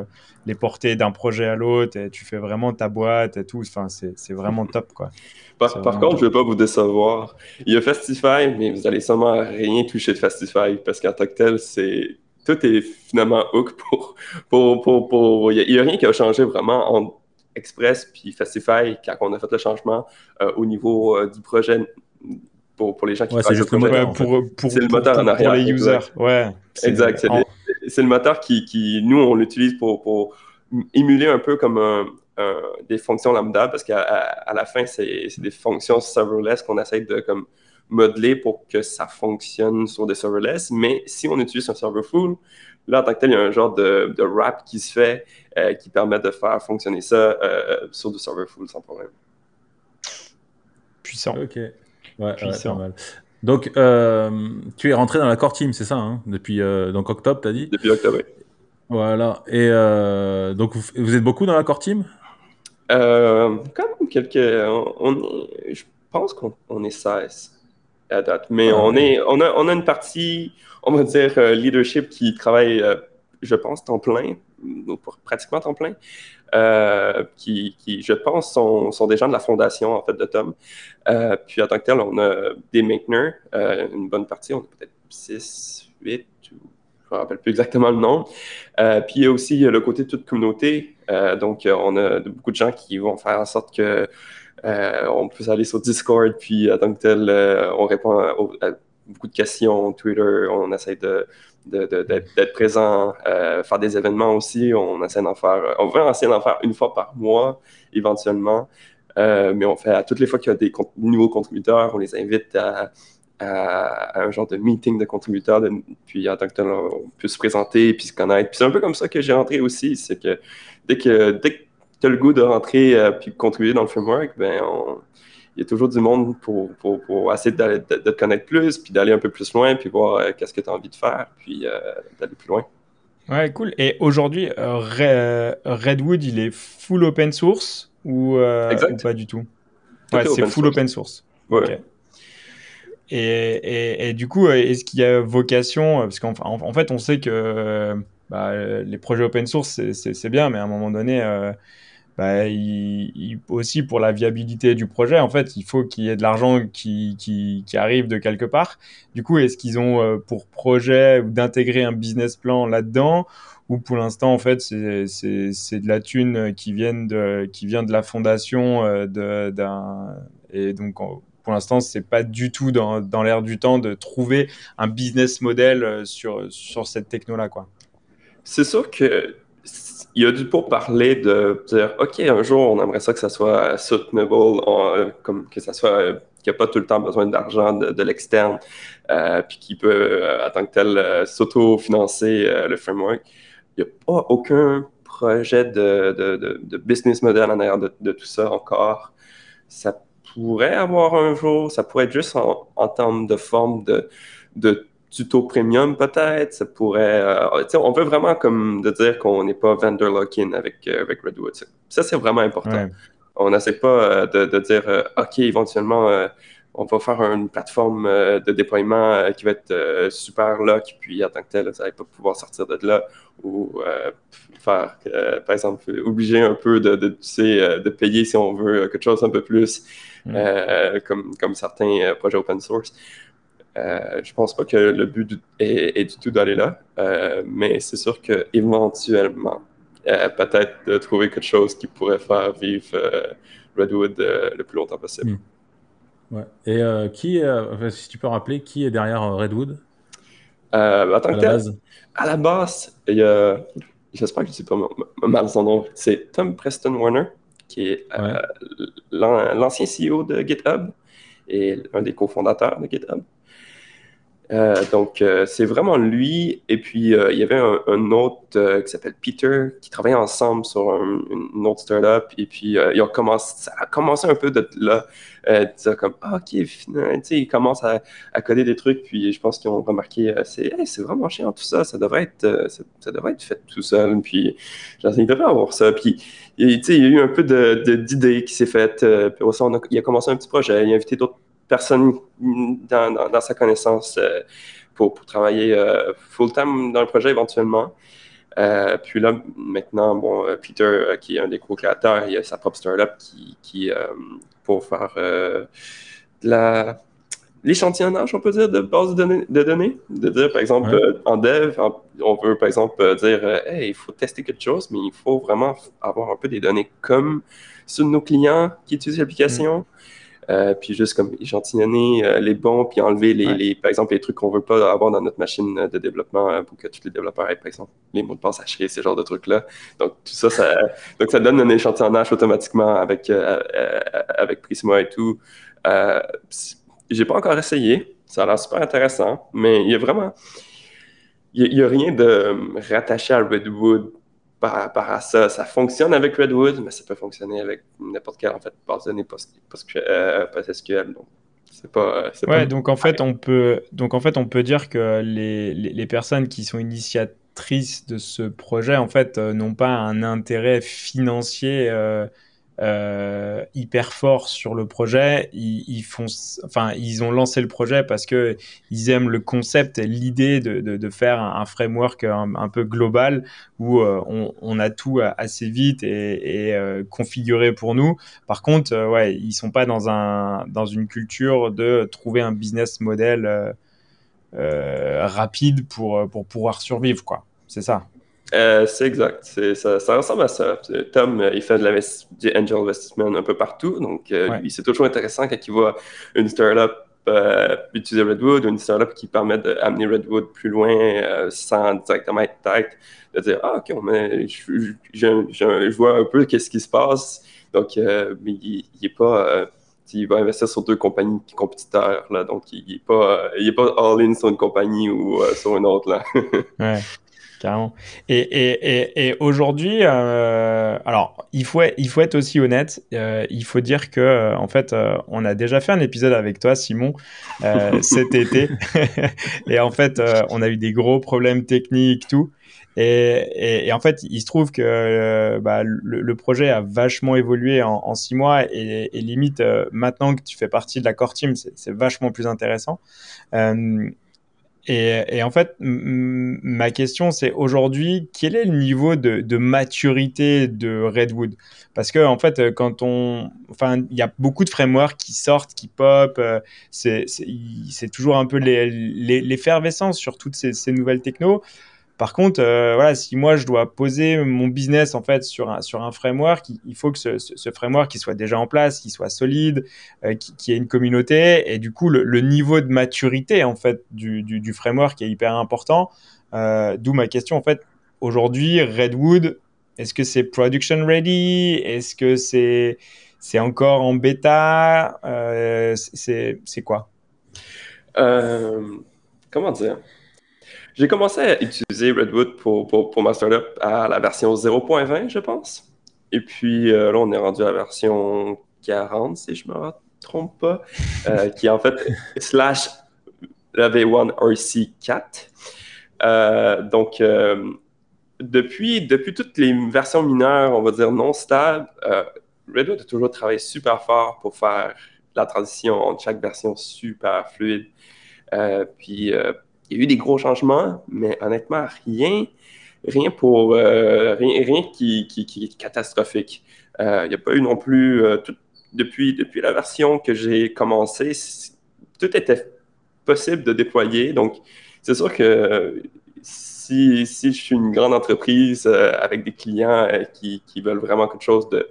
les porter d'un projet à l'autre. Et tu fais vraiment ta boîte et tout. Enfin, c'est vraiment top, quoi. Par, contre, je ne vais pas vous décevoir. Il y a Fastify, mais vous allez sûrement rien toucher de Fastify parce qu'en tant que tel, c'est tout est finalement hook pour. pour, pour, pour... Il n'y a, rien qui a changé vraiment en Express puis Fastify quand on a fait le changement euh, au niveau euh, du projet pour, pour les gens qui ouais, c'est juste le moteur, pour, pour, le moteur en arrière. Pour les users, ouais. Exact. C'est, le moteur qui, qui nous, on l'utilise pour, pour émuler un peu comme un, des fonctions lambda parce qu'à à la fin, c'est des fonctions serverless qu'on essaie de comme, modeler pour que ça fonctionne sur des serverless. Mais si on utilise un server full, là, en tant que tel, il y a un genre de, de wrap qui se fait euh, qui permet de faire fonctionner ça euh, sur du server full sans problème. Puissant. Ok. Ouais, Puissant. mal. Donc, euh, tu es rentré dans la core team, c'est ça, hein, depuis donc octobre, tu as dit? Depuis octobre, oui. Voilà. Et donc, vous, vous, êtes beaucoup dans la core team? Euh, comme quelques. On, je pense qu'on est 16 à date. Mais ah on, est, on, a, on a une partie, on va dire, euh, leadership qui travaille, euh, je pense, temps plein, pratiquement temps plein, qui, qui, je pense, sont, des gens de la fondation, en fait, de Tom. puis, en tant que tel, on a des mainteners, une bonne partie, on a peut-être 6, 8, je ne me rappelle plus exactement le nom. Euh, puis il y a aussi le côté de toute communauté. Euh, donc, euh, on a beaucoup de gens qui vont faire en sorte que on puisse aller sur Discord, puis en tant que tel, on répond à, beaucoup de questions, Twitter, on essaie de, d'être présent, faire des événements aussi. On essaie d'en faire, on va essayer d'en faire une fois par mois, éventuellement. mais on fait à toutes les fois qu'il y a des nouveaux contributeurs, on les invite à, un genre de meeting de contributeurs, puis en tant que tel, on peut se présenter puis se connaître. Puis c'est un peu comme ça que j'ai rentré aussi, c'est que dès que, dès que tu as le goût de rentrer euh, puis contribuer dans le framework, ben il y a toujours du monde pour, pour, pour essayer de, te connaître plus, puis d'aller un peu plus loin, puis voir euh, qu'est-ce que tu as envie de faire, puis euh, d'aller plus loin. Ouais, cool. Et aujourd'hui, Redwood, il est full open source ou, pas du tout? Ouais, c'est full open source. Ouais. Et, et, du coup, est-ce qu'il y a vocation Parce qu'en en, fait, on sait que bah, les projets open source, c'est bien, mais à un moment donné, euh, bah, il, aussi pour la viabilité du projet, en fait, il faut qu'il y ait de l'argent qui, qui, qui, arrive de quelque part. Du coup, est-ce qu'ils ont euh, pour projet d'intégrer un business plan là-dedans? Ou pour l'instant, en fait, c'est de la thune qui, viennent de, qui vient de la fondation euh, d'un et donc pour l'instant, c'est pas du tout dans, dans l'air du temps de trouver un business model sur, sur cette techno-là, quoi. C'est sûr que il y a du pour parler de dire OK, un jour, on aimerait ça que ça soit soutenable, comme que ça soit qu'il n'y a pas tout le temps besoin d'argent de, l'externe, euh, puis qui peut, euh, en tant que tel, euh, s'auto-financer le framework. Il n'y a pas aucun projet de, de, de, business model en arrière de, tout ça encore. Ça pourrait avoir un jour, ça pourrait être juste en, en termes de forme de, de tuto premium peut-être. Ça pourrait. Euh, on veut vraiment comme de dire qu'on n'est pas vendor lock-in avec, euh, avec Redwood. Ça, c'est vraiment important. On n'essaie pas euh, de, de, dire OK, éventuellement, on va faire une plateforme de déploiement qui va être super lock, puis en tant que tel, ça va pas pouvoir sortir de là. Ou faire, par exemple, obliger un peu de, de, de payer si on veut quelque chose un peu plus, comme, comme certains projets open source. Euh, je pense pas que le but est, du tout d'aller là, euh, mais c'est sûr qu'éventuellement, euh, peut-être de trouver quelque chose qui pourrait faire vivre euh, Redwood le plus longtemps possible. Hmm. Ouais. Et qui, si tu peux rappeler, qui est derrière Redwood? À, tant que à la base, il y a, j'espère que je ne sais pas mal son nom, c'est Tom Preston Warner, qui est l'ancien CEO de GitHub et un des cofondateurs de GitHub. Euh, donc, euh, c'est vraiment lui. Et puis, euh, il y avait un, autre qui s'appelle Peter qui travaillait ensemble sur une autre startup. Et puis, il a commencé, ça a commencé un peu de là, comme, ah, ok, ils commencent à, à, coder des trucs. Puis, je pense qu'ils ont remarqué, c'est vraiment chiant tout ça. Ça devrait être, ça, devrait être fait tout seul. Puis, il devrait avoir ça. Puis, il y a eu un peu d'idées de, qui s'est faites. puis, il a commencé un petit projet. Il a invité d'autres personne dans, sa connaissance euh, pour, travailler euh, full-time dans le projet éventuellement. Euh, puis là, maintenant, bon, Peter, qui est un des co-créateurs, il a sa propre startup qui, qui pour faire la, l'échantillonnage, on peut dire, de base de données. De, dire, par exemple, en dev, on veut, par exemple, dire, hey, il faut tester quelque chose, mais il faut vraiment avoir un peu des données comme sur nos clients qui utilisent l'application. Mm. Euh, puis juste comme échantillonner euh, les bons, puis enlever les, par exemple les trucs qu'on veut pas avoir dans notre machine de développement euh, pour que tous les développeurs aient, par exemple, les mots de passe hachés, ces genres de trucs-là. Donc tout ça, ça, donc ça donne un échantillonnage automatiquement avec, avec Prisma et tout. J'ai pas encore essayé, ça a l'air super intéressant, mais il y a vraiment, il y, a rien de rattaché à Redwood par rapport à ça. Ça fonctionne avec Redwood, mais ça peut fonctionner avec n'importe quelle en fait, base de données euh, PostgreSQL. Donc, c'est pas, ouais, donc en fait, on peut, donc en fait, on peut dire que les, les, les personnes qui sont initiatrices de ce projet, en fait, euh, n'ont pas un intérêt financier euh, euh, hyper fort sur le projet. Ils, font, enfin, ils ont lancé le projet parce que ils aiment le concept, l'idée de, de, faire un, framework un, peu global où euh, on, on, a tout assez vite et, et euh, configuré pour nous. Par contre, euh, ouais, ils sont pas dans un dans une culture de trouver un business model rapide pour pour pouvoir survivre, quoi. C'est ça. Euh, c'est exact. Ça, ça, ressemble à ça. Tom, euh, il fait de du angel investment un peu partout. Donc, euh, c'est toujours intéressant quand il voit une startup utiliser Redwood ou une startup qui permet d'amener Redwood plus loin sans directement être tête, de dire Ah, ok, mais je, je, vois un peu qu'est-ce qui se passe. Donc, mais il n'est pas il va investir sur deux compagnies compétiteurs. Là, donc, il n'est pas, pas all-in sur une compagnie ou sur une autre. Là. ouais. Et, et, et, aujourd'hui, euh, alors il faut, il faut être aussi honnête. Euh, il faut dire que euh, en fait, on a déjà fait un épisode avec toi, Simon, cet été. et en fait, on a eu des gros problèmes techniques, tout. Et, en fait, il se trouve que bah, le, projet a vachement évolué en, six mois et, limite, maintenant que tu fais partie de la core team, c'est vachement plus intéressant. Et, en fait, ma question, c'est aujourd'hui, quel est le niveau de, maturité de Redwood? Parce que en fait, quand on, enfin, il y a beaucoup de frameworks qui sortent, qui pop. Euh, c'est toujours un peu l'effervescence sur toutes ces, nouvelles technos. Par contre, euh, voilà, si moi je dois poser mon business en fait sur un, sur un framework, il, faut que ce, ce, framework soit déjà en place, qu'il soit solide, euh, qui, ait une communauté, et du coup le, niveau de maturité en fait du, du, framework est hyper important. Euh, D'où ma question en fait. Aujourd'hui, Redwood, est-ce que c'est production ready? Est-ce que c'est c'est encore en bêta? C'est quoi? Comment dire? J'ai commencé à utiliser Redwood pour, pour, pour, ma startup à la version 0.20, je pense. Et puis euh, là, on est rendu à la version 40, si je me trompe pas, euh, qui est en fait slash la V1 RC4. Euh, donc, depuis, depuis toutes les versions mineures, on va dire non stables, Redwood a toujours travaillé super fort pour faire la transition entre chaque version super fluide. puis il y a eu des gros changements, mais honnêtement, rien, rien pour euh, rien, rien qui, est catastrophique. Euh, il n'y a pas eu non plus euh, depuis, depuis la version que j'ai commencé, tout était possible de déployer. Donc, c'est sûr que si, si, je suis une grande entreprise avec des clients qui, qui, veulent vraiment quelque chose de,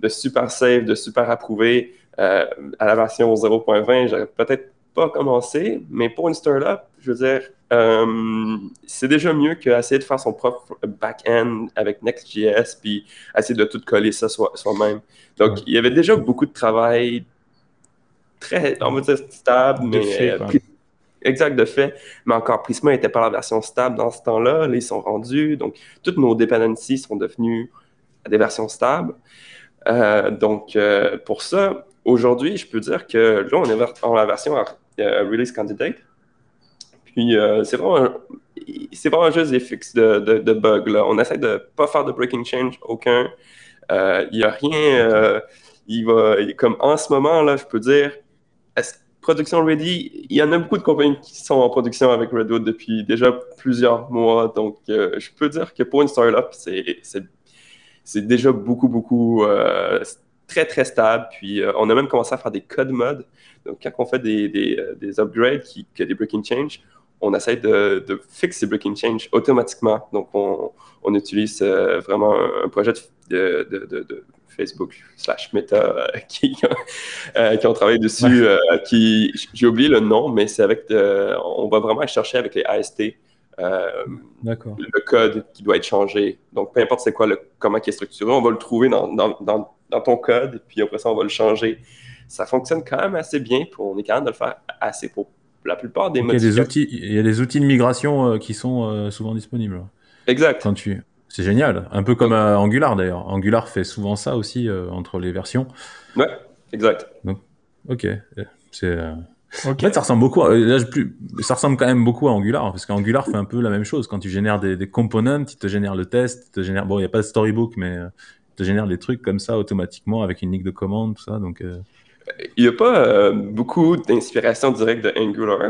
de super safe, de super approuvé, à la version 0.20, j'aurais peut-être pas commencé, mais pour une startup, je veux dire, euh, c'est déjà mieux qu'essayer de faire son propre back-end avec Next.js, puis essayer de tout coller ça soi-même. Donc, il y avait déjà beaucoup de travail très, on va dire, stable, mais euh, exact de fait. Mais encore, Prisma n'était pas la version stable dans ce temps-là. Là, ils sont rendus. Donc, toutes nos dependencies sont devenues des versions stables. Euh, donc, pour ça, aujourd'hui, je peux dire que là, on est en la version release candidate. Puis euh, c'est vraiment, c'est vraiment juste des fixes de, de, bugs. Là. On essaie de pas faire de breaking change, aucun. Il euh, n'y a rien. Euh, il va, comme en ce moment, là, je peux dire, production ready, il y en a beaucoup de compagnies qui sont en production avec Redwood depuis déjà plusieurs mois. Donc, je peux dire que pour une startup, c'est, c'est, déjà beaucoup, beaucoup très, très stable. Puis, on a même commencé à faire des code mode. Donc, quand on fait des, des, des upgrades qui, qui des breaking change, on essaie de, fixer ces breaking change automatiquement. Donc, on, utilise euh, vraiment un projet de, Facebook slash Meta euh, qui, euh, qui, ont travaillé dessus. qui J'ai oublié le nom, mais c'est avec. on va vraiment chercher avec les AST. le code qui doit être changé. Donc, peu importe c'est quoi le comment il est structuré, on va le trouver dans, dans, ton code, et puis après ça, on va le changer. Ça fonctionne quand même assez bien, pour, on est capable de le faire assez pour la plupart des il y, a des outils, il y a des outils de migration euh, qui sont euh, souvent disponibles. Exact. Quand tu... C'est génial. Un peu comme Angular d'ailleurs. Angular fait souvent ça aussi euh, entre les versions. Ouais, exact. Donc, ok. C'est. En fait, ça ressemble beaucoup. À... plus... Ça ressemble quand même beaucoup à Angular parce qu'Angular fait un peu la même chose. Quand tu génères des, des components, il te génère le test, il te génère. Bon, il n'y a pas de storybook, mais il te génère des trucs comme ça automatiquement avec une ligne de commande, tout ça. Donc. Il n'y a pas euh, beaucoup d'inspiration directe de Angular.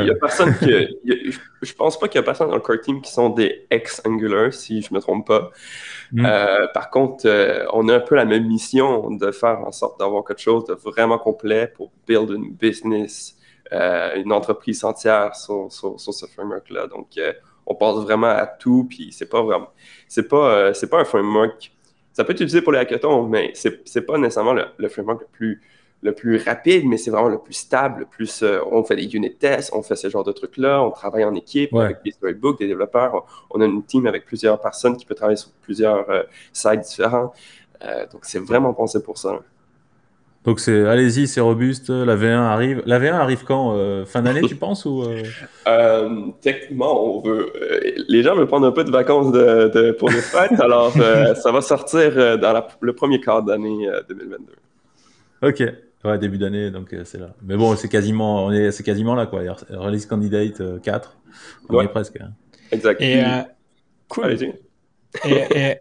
Il y a personne qui. je pense pas qu'il y a personne dans le core team qui sont des ex-Angular, si je ne me trompe pas. Mm. Euh, par contre, euh, on a un peu la même mission de faire en sorte d'avoir quelque chose de vraiment complet pour build une business, une entreprise entière sur, ce framework-là. Donc, on passe vraiment à tout, puis c'est pas vraiment. C'est pas, c'est pas un framework. Ça peut être utilisé pour les hackathons, mais c'est pas nécessairement le framework le plus le plus rapide, mais c'est vraiment le plus stable, le plus. Euh, on fait des unit tests, on fait ce genre de trucs-là, on travaille en équipe avec des storybooks, des développeurs. On, a une team avec plusieurs personnes qui peut travailler sur plusieurs euh, sites différents. Euh, donc, c'est vraiment pensé pour ça. Donc, c'est allez-y, c'est robuste. La V1 arrive. La V1 arrive quand Fin d'année, tu penses ou Techniquement, on veut. les gens veulent prendre un peu de vacances de, pour les fêtes, alors ça va sortir dans le premier quart d'année 2022. Ok. Ouais, début d'année, donc euh, c'est là. Mais bon, c'est quasiment, on est, c'est quasiment là, quoi. Release Candidate 4, euh, on est presque. Hein. Exact. Et, euh, cool.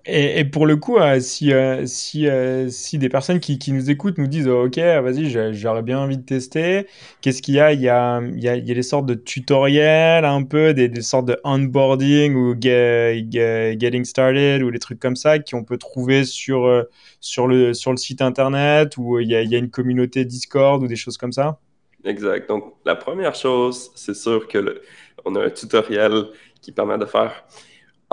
Et, pour le coup, si, si, si des personnes qui, nous écoutent nous disent Ok, vas-y, j'aurais bien envie de tester, qu'est-ce qu'il y a? Il y a, des sortes de tutoriels, un peu, des, sortes de onboarding ou getting started ou des trucs comme ça qu'on peut trouver sur, le, le site internet ou il y a, une communauté Discord ou des choses comme ça? Exact. Donc, la première chose, c'est sûr que on a un tutoriel qui permet de faire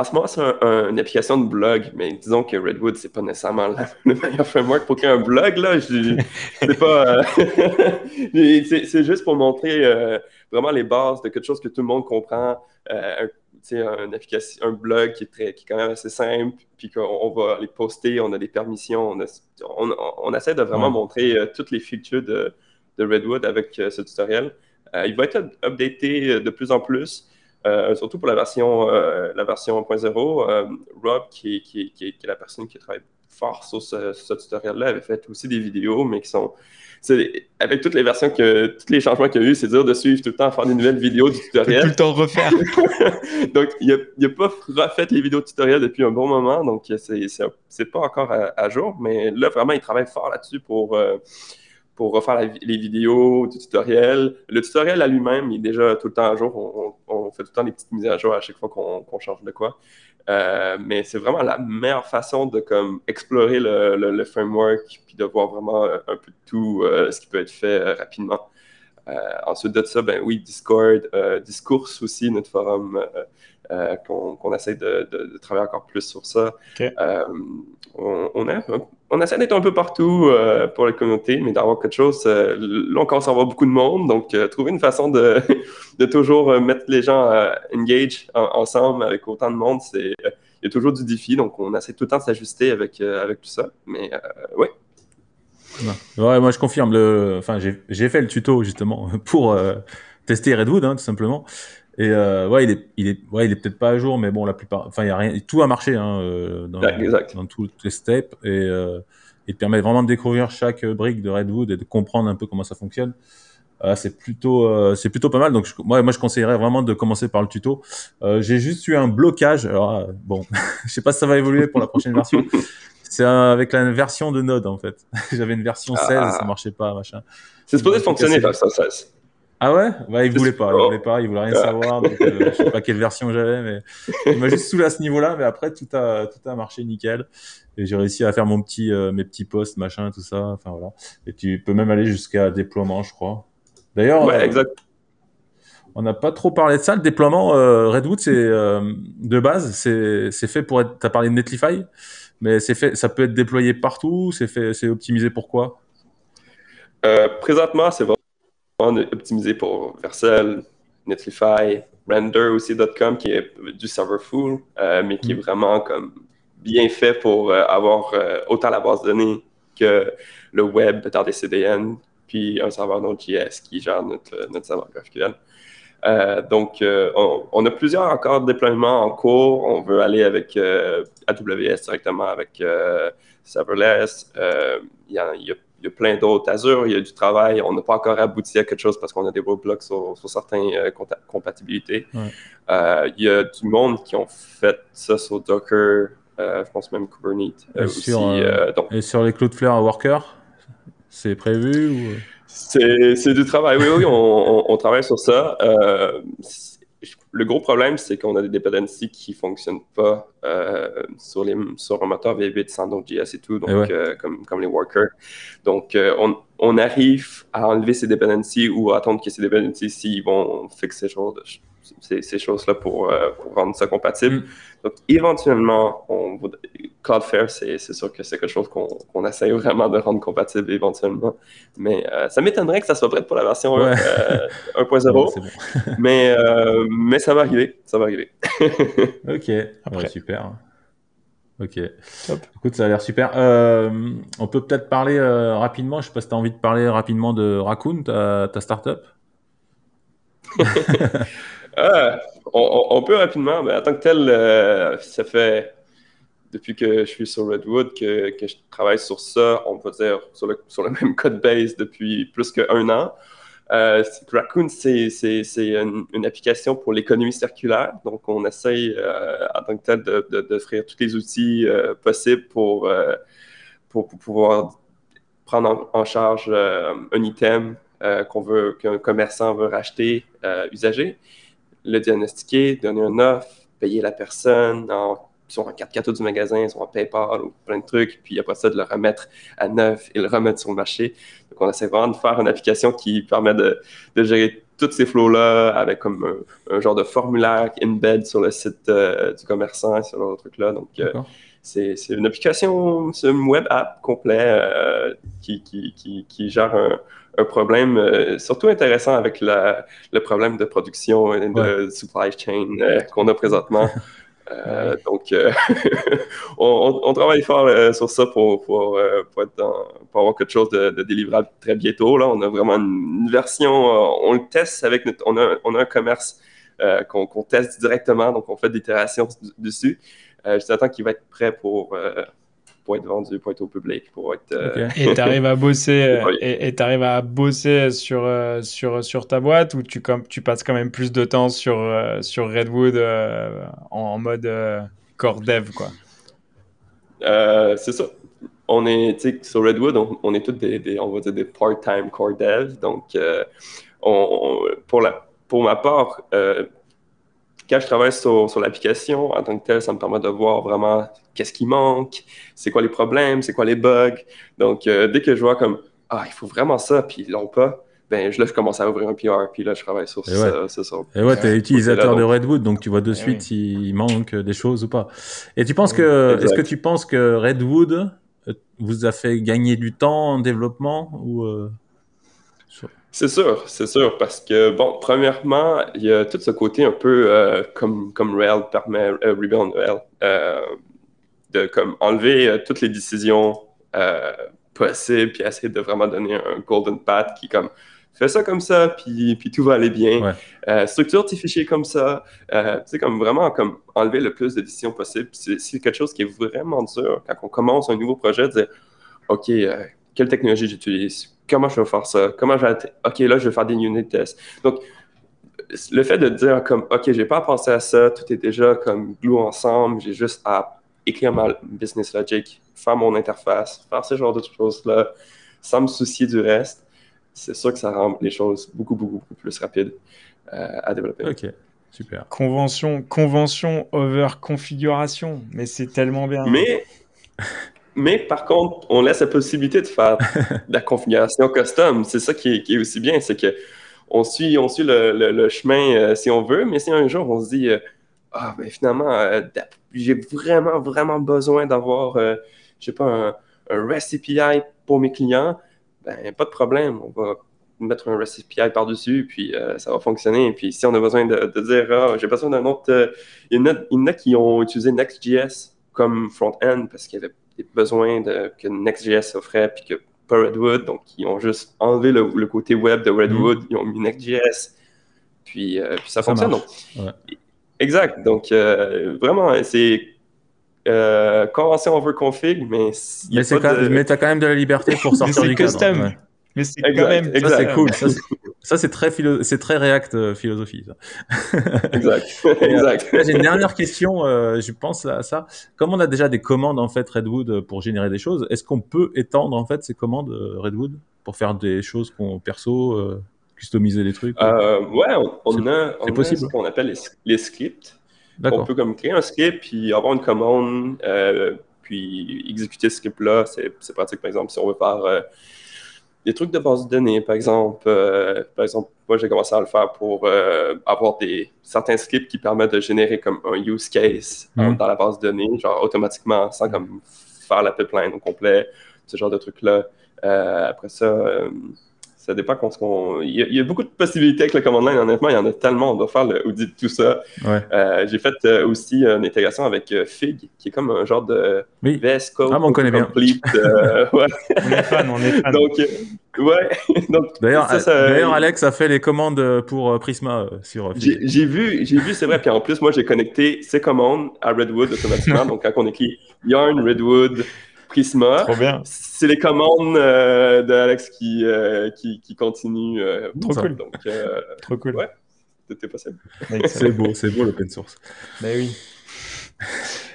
en ce moment, c'est une application de blog, mais disons que Redwood, c'est pas nécessairement le meilleur framework pour créer un blog. Là. C'est pas. Euh, c'est juste pour montrer euh, vraiment les bases de quelque chose que tout le monde comprend. Euh, un, application, un blog qui est, très, qui est quand même assez simple, puis qu'on va les poster, on a des permissions. On, on, essaie de vraiment montrer toutes les features de, de Redwood avec ce tutoriel. il va être updaté de plus en plus. Euh, surtout pour la version, euh, la version 1.0, euh, Rob, qui, qui, qui, est la personne qui travaille fort sur ce, tutoriel-là, avait fait aussi des vidéos, mais qui sont. Avec toutes les versions que, tous les changements qu'il y a eu, c'est dur de suivre tout le temps, faire des nouvelles vidéos du tutoriel. tout le temps refaire. donc, il n'a pas refait les vidéos tutoriels depuis un bon moment, donc c'est pas encore à, jour, mais là, vraiment, il travaille fort là-dessus pour pour refaire les vidéos du tutoriel. Le tutoriel à lui-même, il est déjà tout le temps à jour. On, fait tout le temps des petites mises à jour à chaque fois qu'on change de quoi. Euh, mais c'est vraiment la meilleure façon de comme, explorer le, framework puis de voir vraiment un peu de tout euh, ce qui peut être fait euh, rapidement. ensuite de ça, ben oui, Discord, Discours aussi, notre forum qu'on essaie de, travailler encore plus sur ça. on, on, a on essaie d'être un peu partout euh, pour la communauté, mais d'avoir quelque chose. Euh, là, à avoir beaucoup de monde, donc euh, trouver une façon de, de toujours mettre les gens engage ensemble avec autant de monde, c'est il y a toujours du défi, donc on essaie tout le temps de s'ajuster avec, avec tout ça. Mais oui. Ouais, moi je confirme. Le... Enfin, j'ai fait le tuto justement pour tester Redwood, hein, tout simplement. Et euh, ouais, il est, il est, ouais, il est peut-être pas à jour, mais bon, la plupart, enfin, il y a rien, tout a marché hein, euh, dans, dans toutes les steps et euh, il te permet vraiment de découvrir chaque brique de Redwood et de comprendre un peu comment ça fonctionne. Euh, c'est plutôt, euh, c'est plutôt pas mal. Donc, moi, moi, je conseillerais vraiment de commencer par le tuto. Euh, j'ai juste eu un blocage. Alors, bon, je sais pas si ça va évoluer pour la prochaine version. C'est avec la version de Node en fait. J'avais une version 16 ah. ça marchait pas, machin. C'est supposé fonctionner, la version 16. Ah ouais? Bah il voulait pas, il voulait pas, il voulait rien savoir. Donc, euh, je sais pas quelle version j'avais, mais il m'a juste saoulé à ce niveau-là. Mais après tout a tout a marché nickel et j'ai réussi à faire mon petit euh, mes petits posts machin tout ça. Enfin voilà. Et tu peux même aller jusqu'à déploiement, je crois. D'ailleurs. Ouais, euh, exact. On n'a pas trop parlé de ça. Le déploiement Redwood, c'est de base, c'est c'est fait pour être. T'as parlé de Netlify, mais c'est fait. Ça peut être déployé partout. C'est fait. C'est optimisé pour quoi? Présentement, c'est vraiment optimisé pour Vercel, Netlify, Render aussi.com qui est du server full, euh, mais qui est mm. vraiment comme bien fait pour euh, avoir euh, autant la base de données que le web dans des CDN, puis un serveur Node.js qui gère notre, notre serveur GraphQL. donc, on, a plusieurs encore déploiements en cours. On veut aller avec AWS directement, avec Serverless. Il y a il y a plein d'autres. Azure, il y a du travail. On n'a pas encore abouti à quelque chose parce qu'on a des roadblocks sur, sur certaines euh, compatibilités. Euh, il y a du monde qui ont fait ça sur Docker, euh, je pense même Kubernetes et aussi. Sur, et sur les Cloudflare Worker, c'est prévu ou... C'est du travail, oui, oui, on, on, travaille sur ça le gros problème, c'est qu'on a des dependencies qui ne fonctionnent pas euh, sur, les, sur un moteur V8 sans et tout, donc, euh, comme, comme les workers. Donc, euh, on, on, arrive à enlever ces dependencies ou à attendre que ces dependencies, s'ils vont fixer ces, ces choses-là pour, pour, rendre ça compatible. Mm. Donc, éventuellement, on, Cloudflare, c'est sûr que c'est quelque chose qu'on essaye vraiment de rendre compatible éventuellement. Mais euh, ça m'étonnerait que ça soit prêt pour la version 1.0. Euh, mais, euh, mais ça va arriver. Ça va arriver. ok, Après. super. Ok. Écoute, ça a l'air super. on peut peut-être parler rapidement. Je sais pas si tu as envie de parler rapidement de Raccoon, ta, ta startup. Ah, on, peut rapidement, mais en tant que tel, ça fait depuis que je suis sur Redwood, que, je travaille sur ça, on peut dire, sur le, même code base depuis plus qu'un an. Euh, Raccoon, c'est une, application pour l'économie circulaire. Donc, on essaye euh, en tant que tel d'offrir tous les outils euh, possibles pour, euh, pouvoir prendre en, charge euh, un item qu'un commerçant veut racheter usagé, le diagnostiquer, donner un offre, payer la personne en sont en 4 du magasin, ils sont en PayPal ou plein de trucs, puis après ça, de le remettre à neuf et le remettre sur le marché. Donc, on essaie vraiment de faire une application qui permet de, gérer tous ces flows-là avec comme un, genre de formulaire embed sur le site du commerçant et ce genre de trucs-là. Donc, c'est une application, c'est une web app complet qui, qui, qui, qui, gère un, un problème surtout intéressant avec la, le problème de production et de supply chain qu'on a présentement. Euh, donc, euh, on, travaille fort euh, sur ça pour, pour, avoir quelque chose de, délivrable très bientôt. Là, on a vraiment une, version, on le teste avec notre, on a, on a un commerce qu'on teste directement, donc on fait des itérations dessus. J'attends qu'il va être prêt pour pour être vendu, pour être au public, pour être. Euh, et tu arrives à bosser euh, et tu arrives à bosser sur euh, sur sur ta boîte ou tu comme tu passes quand même plus de temps sur sur Redwood en, mode core dev quoi? c'est ça. On est sur Redwood, on, est tous des, on va dire des part-time core dev. Donc, on, pour la pour ma part, quand je travaille sur, sur l'application, en tant que tel, ça me permet de voir vraiment qu'est-ce qui manque, c'est quoi les problèmes, c'est quoi les bugs. Donc, euh, dès que je vois comme, ah, il faut vraiment ça, puis ils l'ont pas, ben, je, là, je commence à ouvrir un PR, puis là, je travaille sur ça. Et ouais, tu es utilisateur de Redwood, donc tu vois de suite s'il manque des choses ou pas. Et tu penses que, est-ce que tu penses que Redwood euh, vous a fait gagner du temps en développement ou euh, c'est sûr, c'est sûr, parce que, bon, premièrement, il y a tout ce côté un peu euh, comme, comme Rail permet, euh, Rail, euh, de comme enlever toutes les décisions possibles, puis essayer de vraiment donner un golden path qui, comme, fais ça comme ça, puis, puis tout va aller bien. structure tes fichiers comme ça. c'est comme vraiment comme enlever le plus de décisions possibles. C'est quelque chose qui est vraiment dur quand on commence un nouveau projet, de dire, OK, quelle technologie j'utilise? comment je vais faire ça? Comment je vais. OK, là, je vais faire des unit tests. Donc, le fait de dire comme, OK, j'ai pas à penser à ça, tout est déjà comme glue ensemble, j'ai juste à écrire ma business logic, faire mon interface, faire ce genre de choses-là, sans me soucier du reste, c'est sûr que ça rend les choses beaucoup, beaucoup, beaucoup plus rapides euh, à développer. OK. Super. Convention, convention over configuration, mais c'est tellement bien. Mais mais par contre, on laisse la possibilité de faire de la configuration custom. C'est ça qui est, aussi bien, c'est que on suit, on suit le, chemin euh, si on veut, mais si un jour on se dit, euh, ah, ben finalement, euh, j'ai vraiment, vraiment besoin d'avoir, je sais pas, un, un, REST API pour mes clients, ben pas de problème, on va mettre un REST API par-dessus, puis ça va fonctionner. Puis si on a besoin de, dire, ah, j'ai besoin d'un autre, il y en a qui ont utilisé Next.js comme front-end parce qu'il y avait besoins de, que Next.js offrait, puis que pas Redwood. Donc, ils ont juste enlevé le, côté web de Redwood, mm. ils ont mis Next.js, puis, euh, puis ça, fonctionne. Exact. Donc, euh, vraiment, c'est euh, convention over config, mais. Mais, tu as quand même de la liberté pour sortir du custom. Mais c'est quand même. Ça, c'est cool. Ça, c'est très, c'est très React euh, philosophie. exact. Euh. J'ai une dernière question. Euh, je pense à ça. Comme on a déjà des commandes en fait Redwood pour générer des choses, est-ce qu'on peut étendre en fait ces commandes Redwood pour faire des choses qu'on perso, customiser des trucs Ouais, on, a, on possible. ce qu'on appelle les, scripts. On peut comme créer un script puis avoir une commande puis exécuter ce script-là. C'est pratique par exemple si on veut faire des trucs de base de données, par exemple. Euh, par exemple, moi, j'ai commencé à le faire pour euh, avoir des certains scripts qui permettent de générer comme un use case mhm. dans la base de données, genre automatiquement, sans comme faire la pipeline au complet, ce genre de trucs-là. Euh, après ça, ça dépend qu'on. Il, y a beaucoup de possibilités avec le command line, honnêtement, il y en a tellement, on doit faire le audit de tout ça. Euh, j'ai fait euh, aussi une intégration avec euh, Fig, qui est comme un genre de oui. VS Code. Ah, on connaît bien. ouais. On est fan, on est fan. Donc, ouais. D'ailleurs, Alex a fait les commandes pour Prisma sur Fig. J'ai vu, j'ai vu, c'est vrai. Puis en plus, moi, j'ai connecté ces commandes à Redwood automatiquement. donc, quand on écrit Yarn, Redwood, Prisma. C'est les commandes euh, d'Alex qui, euh, qui, qui continuent. Euh, Trop cool. Donc, Trop cool. Ouais, c'était possible. c'est beau, c'est beau l'open source. Mais oui.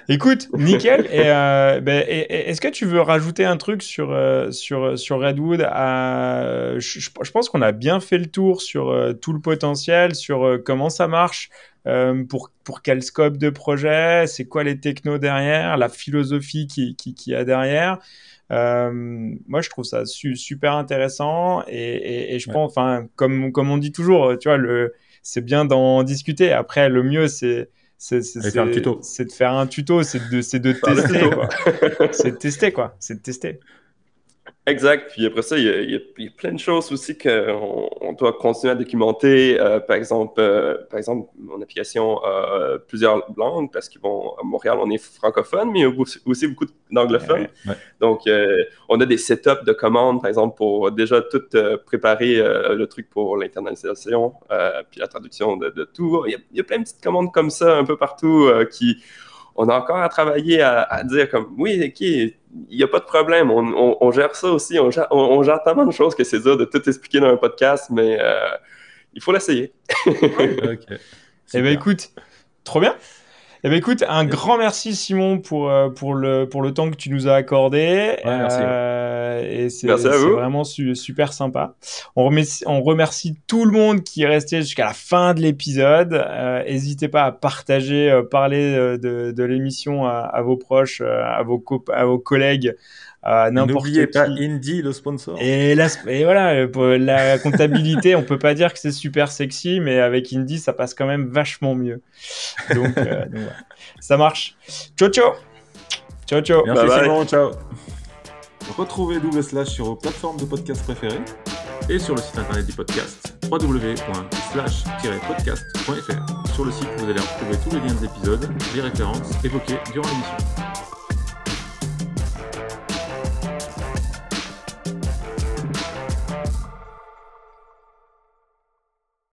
Écoute, nickel. Et, ben, est-ce que tu veux rajouter un truc sur, sur, sur Redwood je, je, pense qu'on a bien fait le tour sur tout le potentiel, sur comment ça marche, euh, pour, pour quel scope de projet, c'est quoi les technos derrière, la philosophie qui, qui, qui a derrière? moi, je trouve ça super intéressant et, je pense, enfin, comme, comme on dit toujours, tu vois, le, c'est bien d'en discuter. Après, le mieux, c'est c'est de faire un tuto. C'est de faire un tuto, c'est de, de tester. c'est de tester, quoi. C'est de tester. Exact. Puis après ça, il y a, plein de choses aussi qu'on on doit continuer à documenter. Euh, par exemple, euh, par exemple, mon application a plusieurs langues parce qu'à Montréal, on est francophone, mais il y a aussi beaucoup d'anglophones. Donc, euh, on a des setups de commandes, par exemple, pour déjà tout préparer le truc pour l'internalisation, puis la traduction de, tout. Il y, a, il y, a, plein de petites commandes comme ça un peu partout qui on a encore à travailler à, dire comme oui, ok, il n'y a pas de problème, on, gère ça aussi, on gère, tellement de choses que c'est dur de tout expliquer dans un podcast, mais euh, il faut l'essayer. ok. Eh bien, écoute, trop bien. Eh bien, écoute, un grand merci Simon pour, euh, pour, le, pour le temps que tu nous as accordé. merci. Euh, et c'est vraiment super sympa. On remercie, on remercie tout le monde qui est resté jusqu'à la fin de l'épisode. Euh, n'hésitez pas à partager, parler de, de l'émission à, à, vos proches, à vos, à vos collègues, N'oubliez pas Indie, le sponsor. Et, la, et voilà, pour la comptabilité, on peut pas dire que c'est super sexy, mais avec Indie, ça passe quand même vachement mieux. Donc, euh, ça marche. Ciao, ciao. Ciao, ciao. Merci Simon, ciao. Retrouvez Double Slash sur vos plateformes de podcast préférées et sur le site internet du podcast www.slash-podcast.fr. Sur le site, vous allez retrouver tous les liens des épisodes, les références évoquées durant l'émission.